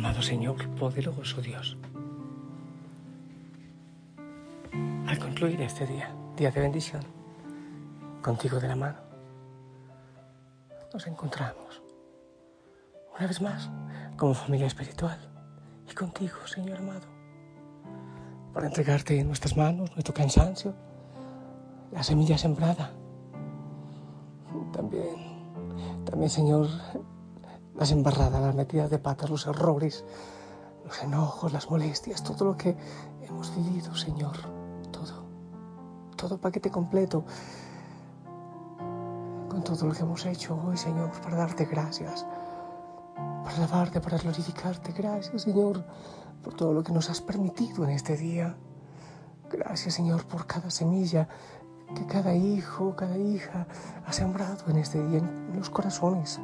Amado Señor, poderoso Dios, al concluir este día, día de bendición, contigo de la mano, nos encontramos una vez más como familia espiritual y contigo, Señor amado, para entregarte en nuestras manos nuestro cansancio, la semilla sembrada. También, también, Señor, las embarradas, las metidas de patas, los errores, los enojos, las molestias, todo lo que hemos vivido, Señor, todo, todo paquete completo, con todo lo que hemos hecho hoy, Señor, para darte gracias, para alabarte, para glorificarte. Gracias, Señor, por todo lo que nos has permitido en este día. Gracias, Señor, por cada semilla que cada hijo, cada hija ha sembrado en este día en los corazones.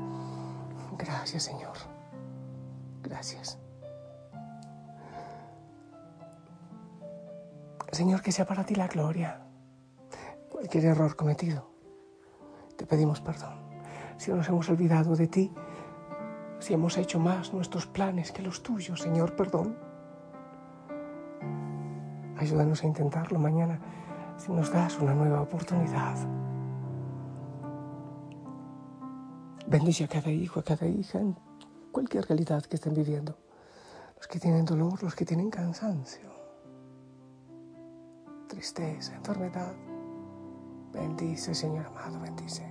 Gracias, Señor. Gracias. Señor, que sea para ti la gloria. Cualquier error cometido, te pedimos perdón. Si nos hemos olvidado de ti, si hemos hecho más nuestros planes que los tuyos, Señor, perdón. Ayúdanos a intentarlo mañana si nos das una nueva oportunidad. Bendice a cada hijo, a cada hija, en cualquier realidad que estén viviendo. Los que tienen dolor, los que tienen cansancio, tristeza, enfermedad. Bendice, Señor amado, bendice.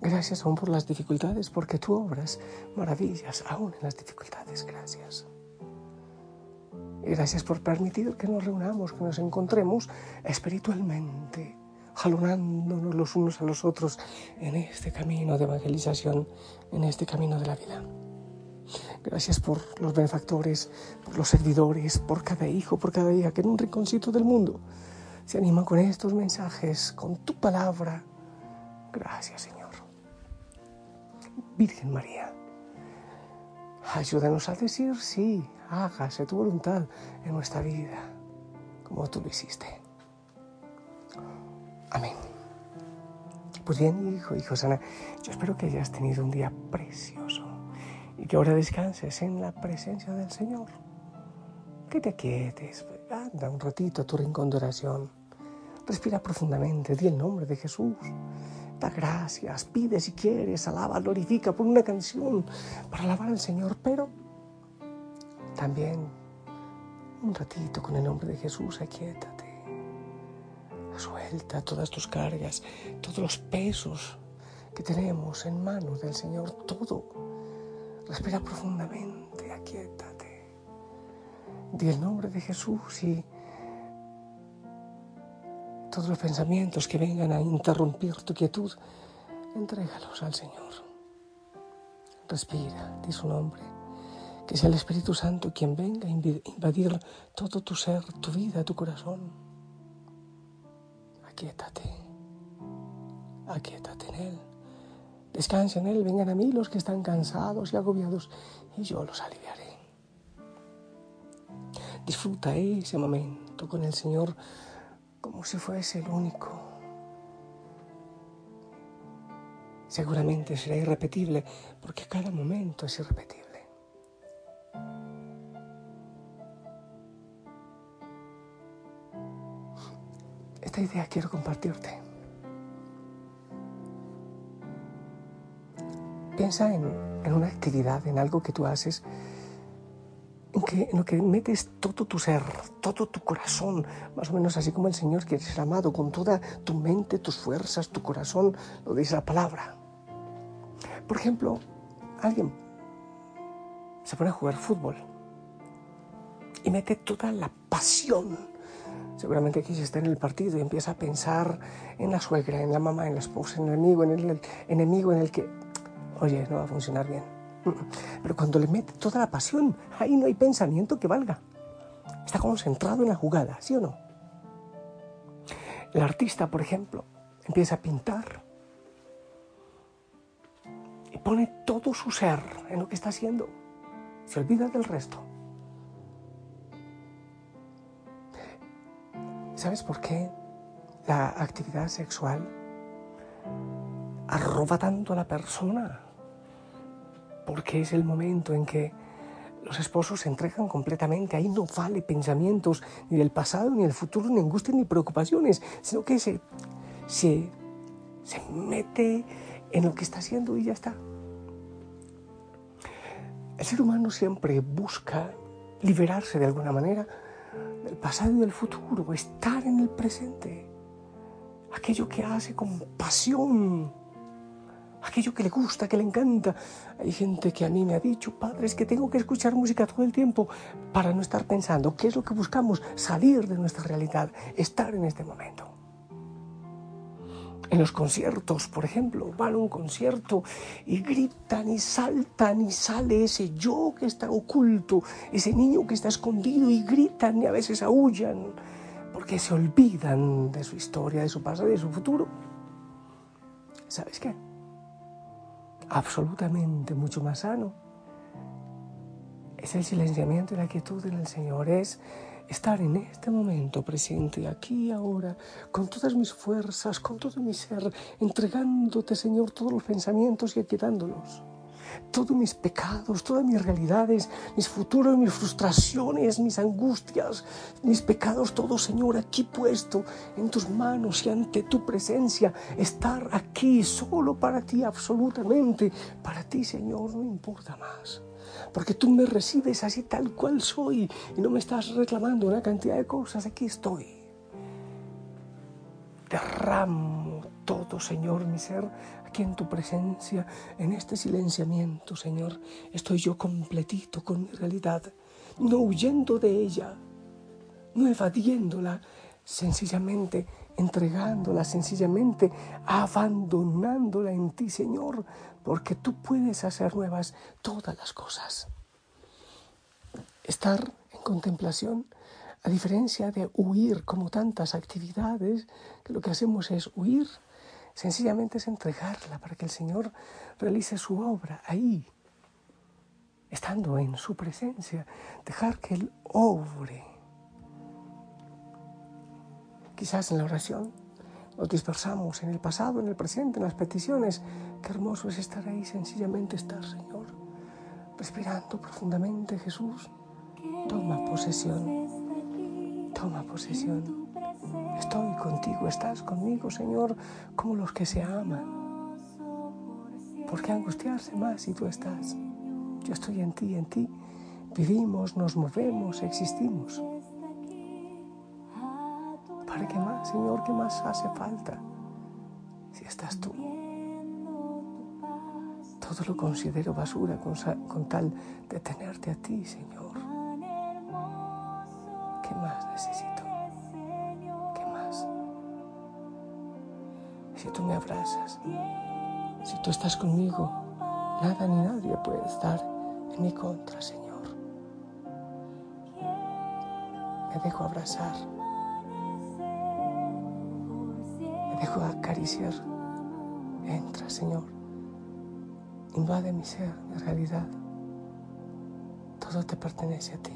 Gracias aún por las dificultades, porque tú obras maravillas aún en las dificultades. Gracias. Y gracias por permitir que nos reunamos, que nos encontremos espiritualmente jalonándonos los unos a los otros en este camino de evangelización, en este camino de la vida. Gracias por los benefactores, por los servidores, por cada hijo, por cada hija que en un rinconcito del mundo se anima con estos mensajes, con tu palabra. Gracias, Señor. Virgen María, ayúdanos a decir sí, hágase tu voluntad en nuestra vida, como tú lo hiciste. Amén. Pues bien, hijo, hijo sana, yo espero que hayas tenido un día precioso y que ahora descanses en la presencia del Señor. Que te quietes, anda un ratito a tu rincón de oración. Respira profundamente, di el nombre de Jesús. Da gracias, pide si quieres, alaba, glorifica por una canción para alabar al Señor, pero también un ratito con el nombre de Jesús, aquietate. Suelta todas tus cargas, todos los pesos que tenemos en manos del Señor, todo. Respira profundamente, aquietate. Di el nombre de Jesús y todos los pensamientos que vengan a interrumpir tu quietud, entrégalos al Señor. Respira, di su nombre. Que sea el Espíritu Santo quien venga a invadir todo tu ser, tu vida, tu corazón aquietate, aquietate en Él. Descansa en Él, vengan a mí los que están cansados y agobiados y yo los aliviaré. Disfruta ese momento con el Señor como si fuese el único. Seguramente será irrepetible porque cada momento es irrepetible. Idea quiero compartirte. Piensa en, una actividad, en algo que tú haces, en, que, en lo que metes todo tu ser, todo tu corazón, más o menos así como el Señor quiere ser amado, con toda tu mente, tus fuerzas, tu corazón, lo dice la palabra. Por ejemplo, alguien se pone a jugar fútbol y mete toda la pasión. Seguramente aquí se está en el partido y empieza a pensar en la suegra, en la mamá, en la esposa, en el enemigo, en el enemigo en el que, oye, no va a funcionar bien. Pero cuando le mete toda la pasión, ahí no hay pensamiento que valga. Está concentrado en la jugada, ¿sí o no? El artista, por ejemplo, empieza a pintar y pone todo su ser en lo que está haciendo. Se olvida del resto. ¿Sabes por qué la actividad sexual arroba tanto a la persona? Porque es el momento en que los esposos se entregan completamente. Ahí no vale pensamientos ni del pasado, ni del futuro, ni angustias, ni preocupaciones, sino que se, se, se mete en lo que está haciendo y ya está. El ser humano siempre busca liberarse de alguna manera del pasado y del futuro, estar en el presente. Aquello que hace con pasión, aquello que le gusta, que le encanta. Hay gente que a mí me ha dicho, padre, es que tengo que escuchar música todo el tiempo para no estar pensando. ¿Qué es lo que buscamos? Salir de nuestra realidad, estar en este momento. En los conciertos, por ejemplo, van a un concierto y gritan y saltan y sale ese yo que está oculto, ese niño que está escondido y gritan y a veces aullan porque se olvidan de su historia, de su pasado de su futuro. ¿Sabes qué? absolutamente mucho más sano. Es el silenciamiento y la quietud en el Señor, es estar en este momento presente, aquí y ahora, con todas mis fuerzas, con todo mi ser, entregándote, Señor, todos los pensamientos y aquietándolos todos mis pecados, todas mis realidades, mis futuros, mis frustraciones, mis angustias, mis pecados, todo Señor, aquí puesto en tus manos y ante tu presencia, estar aquí solo para ti, absolutamente, para ti Señor, no importa más. Porque tú me recibes así tal cual soy y no me estás reclamando una cantidad de cosas, aquí estoy. Derramo todo, Señor, mi ser aquí en tu presencia, en este silenciamiento, Señor, estoy yo completito con mi realidad, no huyendo de ella, no evadiéndola, sencillamente entregándola, sencillamente abandonándola en ti, Señor, porque tú puedes hacer nuevas todas las cosas. Estar en contemplación, a diferencia de huir como tantas actividades, que lo que hacemos es huir, Sencillamente es entregarla para que el Señor realice su obra ahí, estando en su presencia, dejar que Él obre. Quizás en la oración nos dispersamos en el pasado, en el presente, en las peticiones. Qué hermoso es estar ahí, sencillamente estar, Señor, respirando profundamente, Jesús. Toma posesión, toma posesión. Estoy contigo, estás conmigo, Señor, como los que se aman. ¿Por qué angustiarse más si tú estás? Yo estoy en ti, en ti. Vivimos, nos movemos, existimos. ¿Para qué más, Señor? ¿Qué más hace falta? Si estás tú. Todo lo considero basura con, con tal de tenerte a ti, Señor. ¿Qué más necesito? si tú me abrazas, si tú estás conmigo, nada ni nadie puede estar en mi contra, Señor. Me dejo abrazar, dejo acariciar. Entra, Señor, invade mi ser, mi realidad. Todo te pertenece a ti.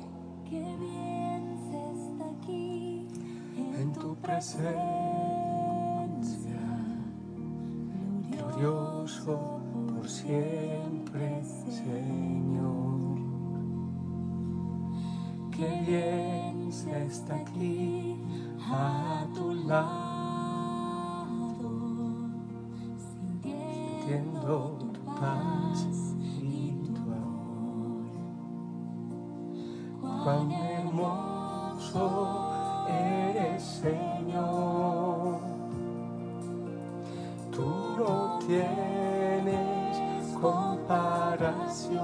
En tu presencia. glorioso por siempre, Señor. Qué bien se está aquí a tu lado, Cuán hermoso eres, Señor. Tú tienes comparación.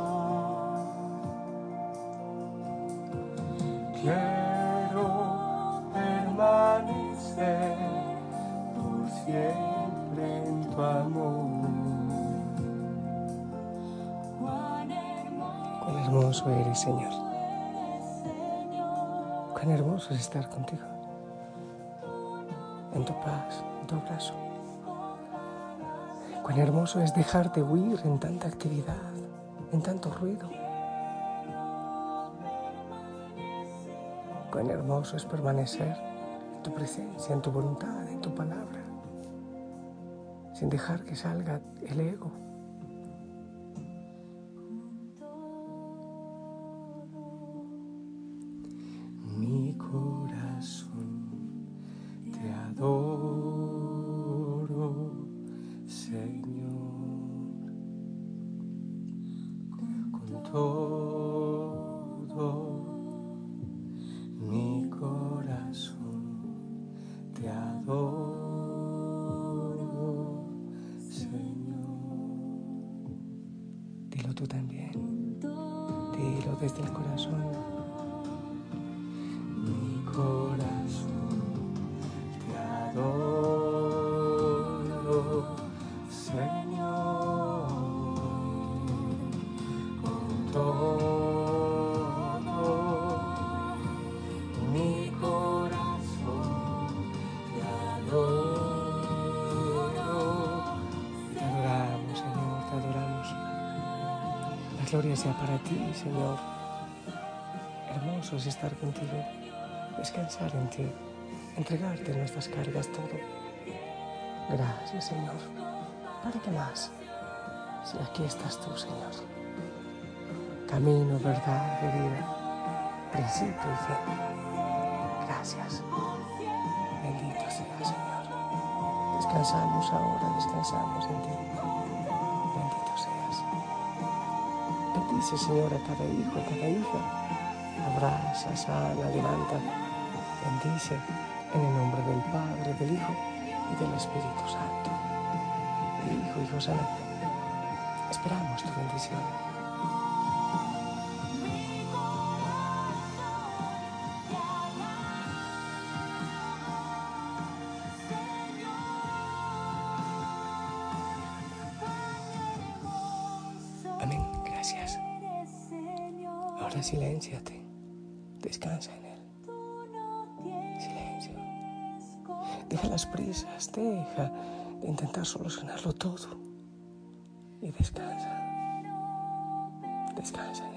quiero permanecer por siempre en tu amor. Cuán hermoso eres, Señor. Cuán hermoso es estar contigo. En tu paz, en tu abrazo. Cuán hermoso es dejarte huir en tanta actividad, en tanto ruido. Cuán hermoso es permanecer en tu presencia, en tu voluntad, en tu palabra, sin dejar que salga el ego. Gloria sea para ti, Señor. Hermoso es estar contigo, descansar en ti, entregarte nuestras cargas todo. Gracias, Señor. ¿Para qué más? Si aquí estás tú, Señor. Camino, verdad y vida, principio y fin. Gracias. Bendito sea, Señor. Descansamos ahora, descansamos en ti. Bendice, Señor, a cada hijo, a cada hija. Abraza, sana, levanta. Bendice en el nombre del Padre, del Hijo y del Espíritu Santo. Hijo, Hijo Santo. Esperamos tu bendición. Amén. Gracias. Ahora silénciate. Descansa en Él. Silencio. Deja las prisas, deja de intentar solucionarlo todo. Y descansa. Descansa.